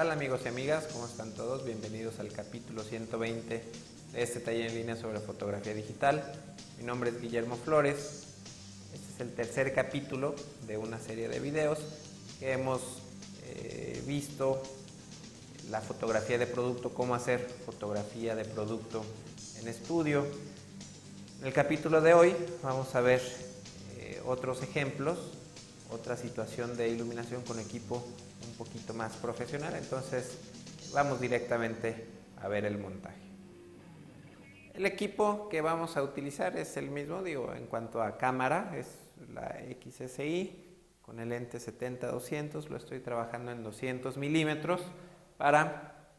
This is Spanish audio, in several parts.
Hola amigos y amigas? ¿Cómo están todos? Bienvenidos al capítulo 120 de este taller en línea sobre fotografía digital. Mi nombre es Guillermo Flores. Este es el tercer capítulo de una serie de videos que hemos eh, visto la fotografía de producto, cómo hacer fotografía de producto en estudio. En el capítulo de hoy vamos a ver eh, otros ejemplos, otra situación de iluminación con equipo un poquito más profesional, entonces vamos directamente a ver el montaje. El equipo que vamos a utilizar es el mismo, digo, en cuanto a cámara, es la XSI con el lente 70-200, lo estoy trabajando en 200 milímetros para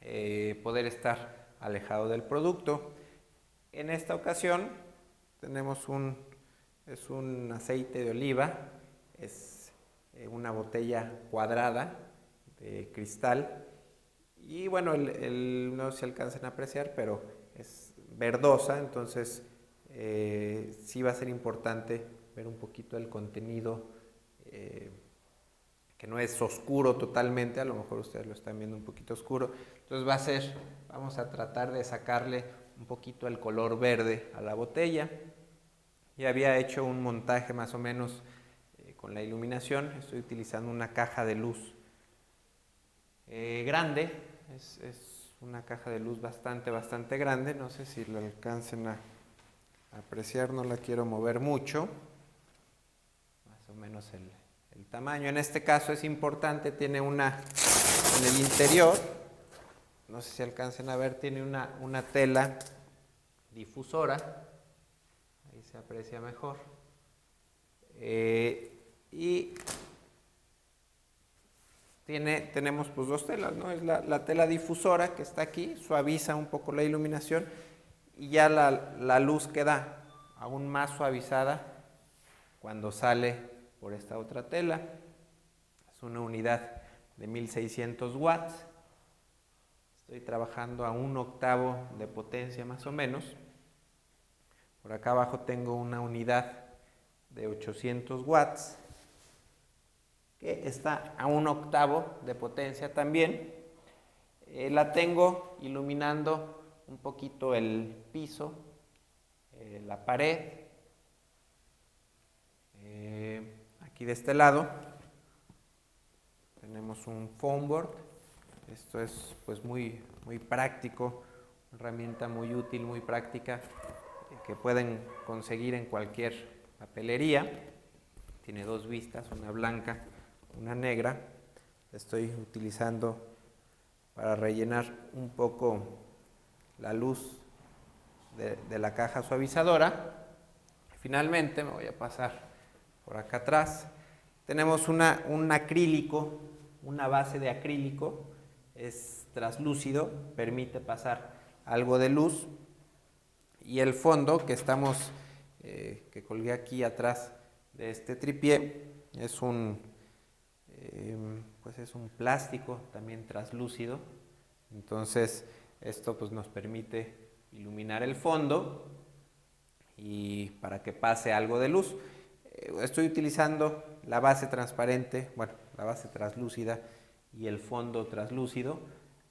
eh, poder estar alejado del producto. En esta ocasión tenemos un, es un aceite de oliva, es una botella cuadrada de cristal y bueno, el, no se alcanzan a apreciar, pero es verdosa, entonces eh, sí va a ser importante ver un poquito el contenido eh, que no es oscuro totalmente, a lo mejor ustedes lo están viendo un poquito oscuro, entonces va a ser, vamos a tratar de sacarle un poquito el color verde a la botella. Ya había hecho un montaje más o menos eh, con la iluminación, estoy utilizando una caja de luz eh, grande, es, una caja de luz bastante, bastante grande, no sé si lo alcancen a apreciar, no la quiero mover mucho, más o menos el, el tamaño. En este caso es importante, tiene una, en el interior, no sé si alcancen a ver, tiene una, una tela difusora, ahí se aprecia mejor. Eh, y tiene, tenemos pues dos telas, ¿no? Es la, la, tela difusora que está aquí, suaviza un poco la iluminación y ya la, la luz queda aún más suavizada cuando sale por esta otra tela. Es una unidad de 1600 watts. Estoy trabajando a un octavo de potencia más o menos. Por acá abajo tengo una unidad de 800 watts que está a un octavo de potencia también. Eh, la tengo iluminando un poquito el piso, eh, la pared. Eh, Aquí de este lado tenemos un foam board. Esto es pues muy, muy práctico, una herramienta muy útil, muy práctica que pueden conseguir en cualquier papelería. Tiene dos vistas, una blanca, una negra. Estoy utilizando para rellenar un poco la luz de, la caja suavizadora. Finalmente me voy a pasar por acá atrás. Tenemos una, un acrílico, una base de acrílico, es traslúcido, permite pasar algo de luz. Y el fondo que estamos, eh, que colgué aquí atrás de este tripié, es un, eh, pues es un plástico también traslúcido. Entonces, esto pues nos permite iluminar el fondo y para que pase algo de luz. Eh, estoy utilizando la base transparente, bueno, la base translúcida y el fondo translúcido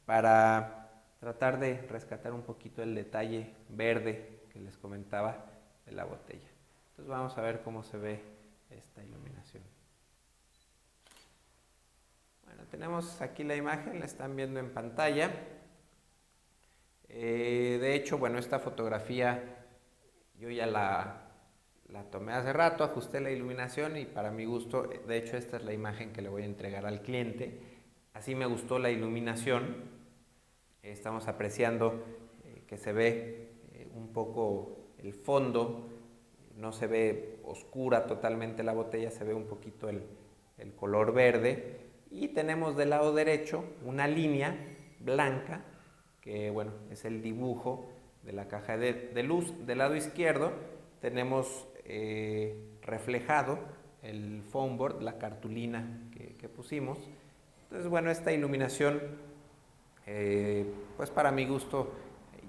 para tratar de rescatar un poquito el detalle verde que les comentaba de la botella. Entonces vamos a ver cómo se ve esta iluminación. Tenemos aquí la imagen, la están viendo en pantalla. Eh, de hecho, bueno, esta fotografía yo ya la la tomé hace rato, ajusté la iluminación y para mi gusto, de hecho esta es la imagen que le voy a entregar al cliente. Así me gustó la iluminación. Estamos apreciando eh, que se ve eh, un poco el fondo, no se ve oscura totalmente la botella, se ve un poquito el, color verde. Y tenemos del lado derecho una línea blanca, que bueno, es el dibujo de la caja de, luz. Del lado izquierdo tenemos eh, reflejado el foam board, la cartulina que, pusimos. Entonces, bueno, esta iluminación, eh, pues para mi gusto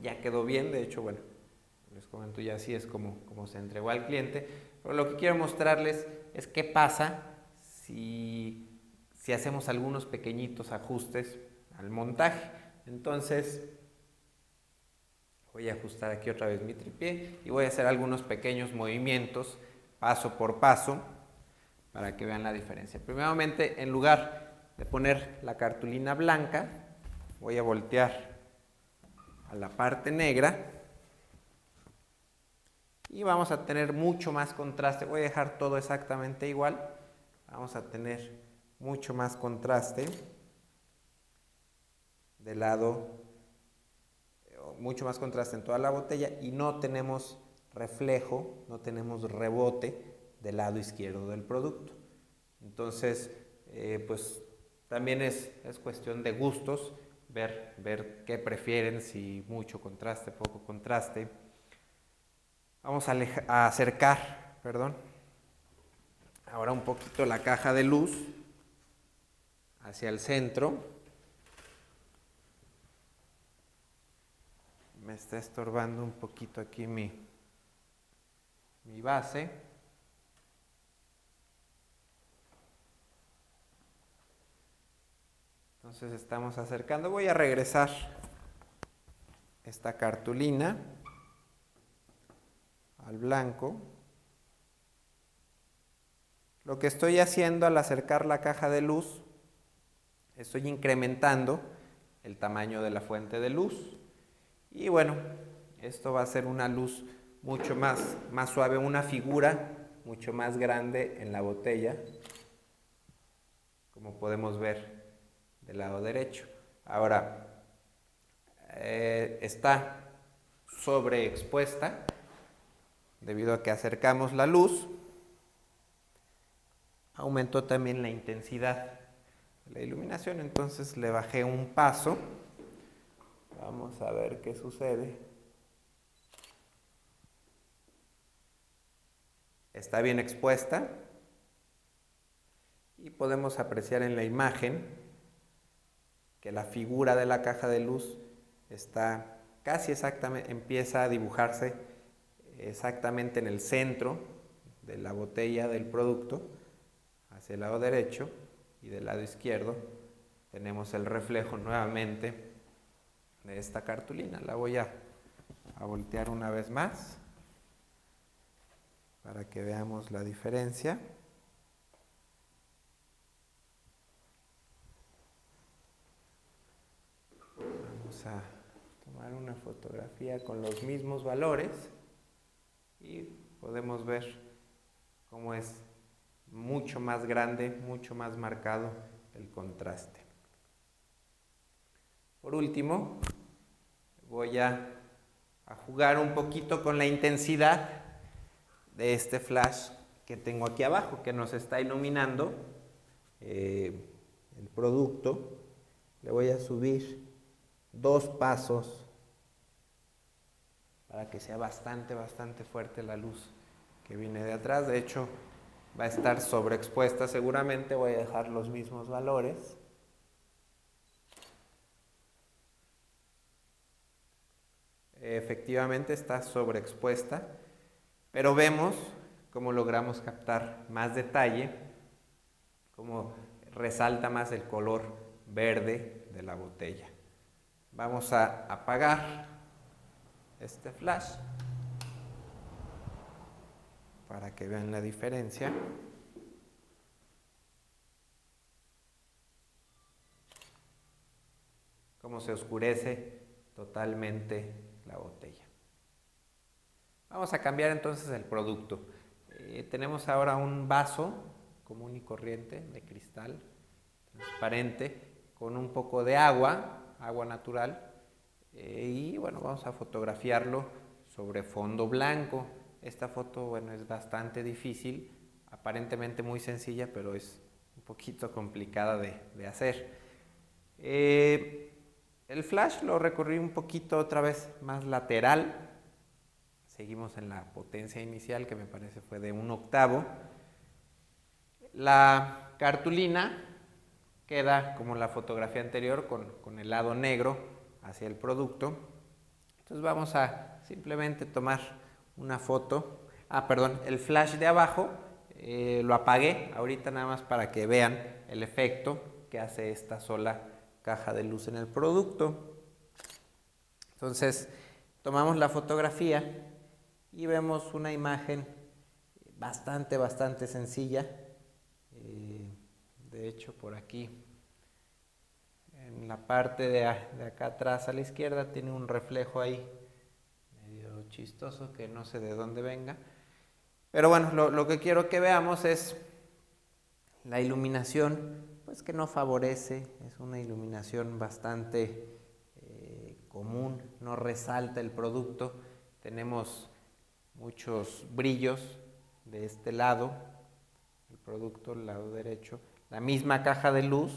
ya quedó bien. De hecho, bueno, les comento ya así es como, como se entregó al cliente. Pero lo que quiero mostrarles es qué pasa si si hacemos algunos pequeñitos ajustes al montaje. Entonces, voy a ajustar aquí otra vez mi tripié y voy a hacer algunos pequeños movimientos paso por paso para que vean la diferencia. Primeramente, en lugar de poner la cartulina blanca, voy a voltear a la parte negra y vamos a tener mucho más contraste. Voy a dejar todo exactamente igual. Vamos a tener mucho más contraste del lado, mucho más contraste en toda la botella y no tenemos reflejo, no tenemos rebote del lado izquierdo del producto. Entonces, eh, pues también es, es, cuestión de gustos, ver, ver qué prefieren, si mucho contraste, poco contraste. Vamos a, acercar, perdón, ahora un poquito la caja de luz hacia el centro. Me está estorbando un poquito aquí mi, mi base. Entonces estamos acercando. Voy a regresar esta cartulina al blanco. Lo que estoy haciendo al acercar la caja de luz, estoy incrementando el tamaño de la fuente de luz. Y bueno, esto va a ser una luz mucho más, más suave, una figura mucho más grande en la botella, como podemos ver del lado derecho. Ahora, eh, está sobreexpuesta debido a que acercamos la luz, aumentó también la intensidad la iluminación, entonces le bajé un paso. Vamos a ver qué sucede. Está bien expuesta y podemos apreciar en la imagen que la figura de la caja de luz está casi exactamente, empieza a dibujarse exactamente en el centro de la botella del producto, hacia el lado derecho y del lado izquierdo tenemos el reflejo nuevamente de esta cartulina. La voy a, voltear una vez más para que veamos la diferencia. Vamos a tomar una fotografía con los mismos valores y podemos ver cómo es mucho más grande, mucho más marcado el contraste. Por último, voy a, jugar un poquito con la intensidad de este flash que tengo aquí abajo, que nos está iluminando eh, el producto. Le voy a subir dos pasos para que sea bastante, bastante fuerte la luz que viene de atrás. De hecho, va a estar sobreexpuesta seguramente. Voy a dejar los mismos valores. Efectivamente está sobreexpuesta, pero vemos cómo logramos captar más detalle, cómo resalta más el color verde de la botella. Vamos a apagar este flash para que vean la diferencia. Cómo se oscurece totalmente la botella. Vamos a cambiar entonces el producto. Eh, tenemos ahora un vaso común y corriente de cristal transparente con un poco de agua, agua natural, eh, y bueno, vamos a fotografiarlo sobre fondo blanco. Esta foto, bueno, es bastante difícil, aparentemente muy sencilla, pero es un poquito complicada de, hacer. Eh, el flash lo recorrí un poquito otra vez más lateral. Seguimos en la potencia inicial, que me parece fue de un octavo. La cartulina queda como la fotografía anterior con, con el lado negro hacia el producto. Entonces vamos a simplemente tomar una foto. Ah, perdón, el flash de abajo eh, lo apagué ahorita nada más para que vean el efecto que hace esta sola caja de luz en el producto. Entonces, tomamos la fotografía y vemos una imagen bastante, bastante sencilla. Eh, de hecho, por aquí, en la parte de, de, acá atrás a la izquierda, tiene un reflejo ahí chistoso que no sé de dónde venga. Pero bueno, lo, que quiero que veamos es la iluminación, pues que no favorece, es una iluminación bastante eh, común, no resalta el producto. Tenemos muchos brillos de este lado, el producto, el lado derecho. La misma caja de luz,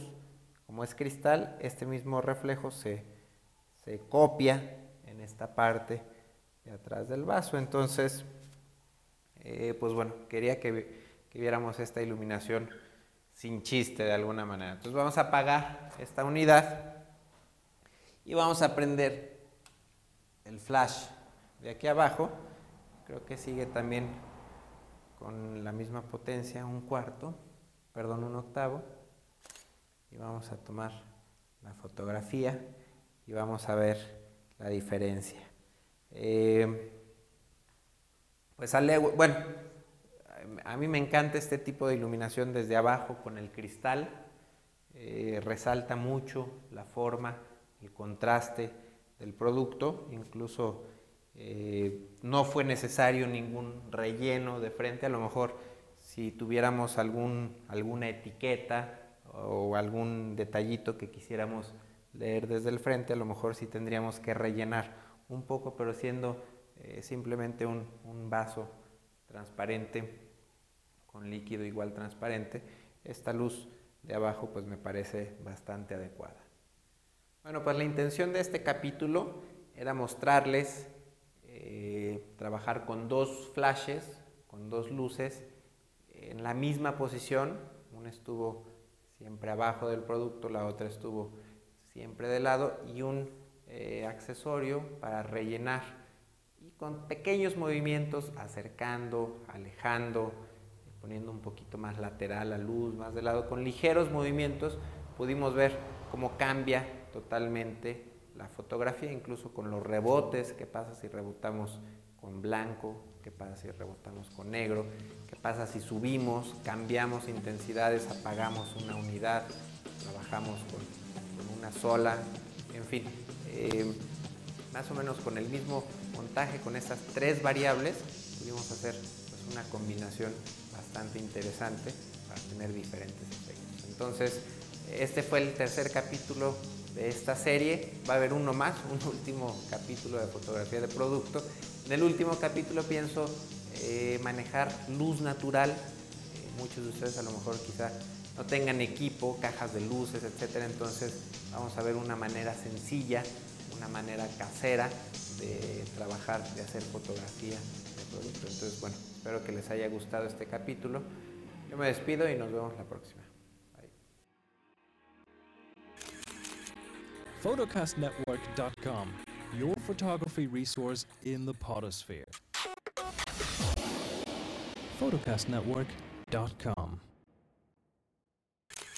como es cristal, este mismo reflejo se, se copia en esta parte de atrás del vaso. Entonces, eh, pues bueno, quería que, viéramos esta iluminación sin chiste de alguna manera. Entonces vamos a apagar esta unidad y vamos a prender el flash de aquí abajo. Creo que sigue también con la misma potencia, un cuarto, perdón, un octavo. Y vamos a tomar la fotografía y vamos a ver la diferencia. Eh, pues sale, bueno, a mí me encanta este tipo de iluminación desde abajo con el cristal, eh, resalta mucho la forma, el contraste del producto, incluso eh, no fue necesario ningún relleno de frente, a lo mejor si tuviéramos algún, alguna etiqueta o algún detallito que quisiéramos leer desde el frente, a lo mejor sí tendríamos que rellenar un poco, pero siendo eh, simplemente un, vaso transparente con líquido igual transparente, esta luz de abajo pues me parece bastante adecuada. Bueno, pues la intención de este capítulo era mostrarles eh, trabajar con dos flashes, con dos luces en la misma posición. Una estuvo siempre abajo del producto, la otra estuvo siempre de lado y un eh, accesorio para rellenar y con pequeños movimientos acercando, alejando, poniendo un poquito más lateral la luz, más de lado, con ligeros movimientos pudimos ver cómo cambia totalmente la fotografía, incluso con los rebotes, qué pasa si rebotamos con blanco, qué pasa si rebotamos con negro, qué pasa si subimos, cambiamos intensidades, apagamos una unidad, trabajamos con, una sola, en fin. Eh, más o menos con el mismo montaje, con estas tres variables, pudimos hacer pues, una combinación bastante interesante para tener diferentes efectos. Entonces, este fue el tercer capítulo de esta serie. Va a haber uno más, un último capítulo de fotografía de producto. En el último capítulo pienso eh, manejar luz natural. Eh, muchos de ustedes a lo mejor quizá no tengan equipo, cajas de luces, etcétera. Entonces vamos a ver una manera sencilla una manera casera de trabajar, de hacer fotografía de producto. Entonces, bueno, espero que les haya gustado este capítulo. Yo me despido y nos vemos la próxima. Photocastnetwork.com, your photography resource in the potosphere. Photocastnetwork.com